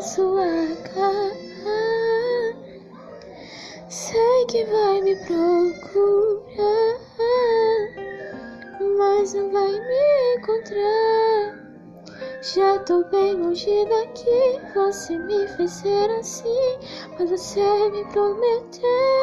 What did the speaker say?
quando isso. Sei que vai me procurar, mas não vai me encontrar. Já tô bem longe daqui. Você me fez ser assim, mas você me prometeu.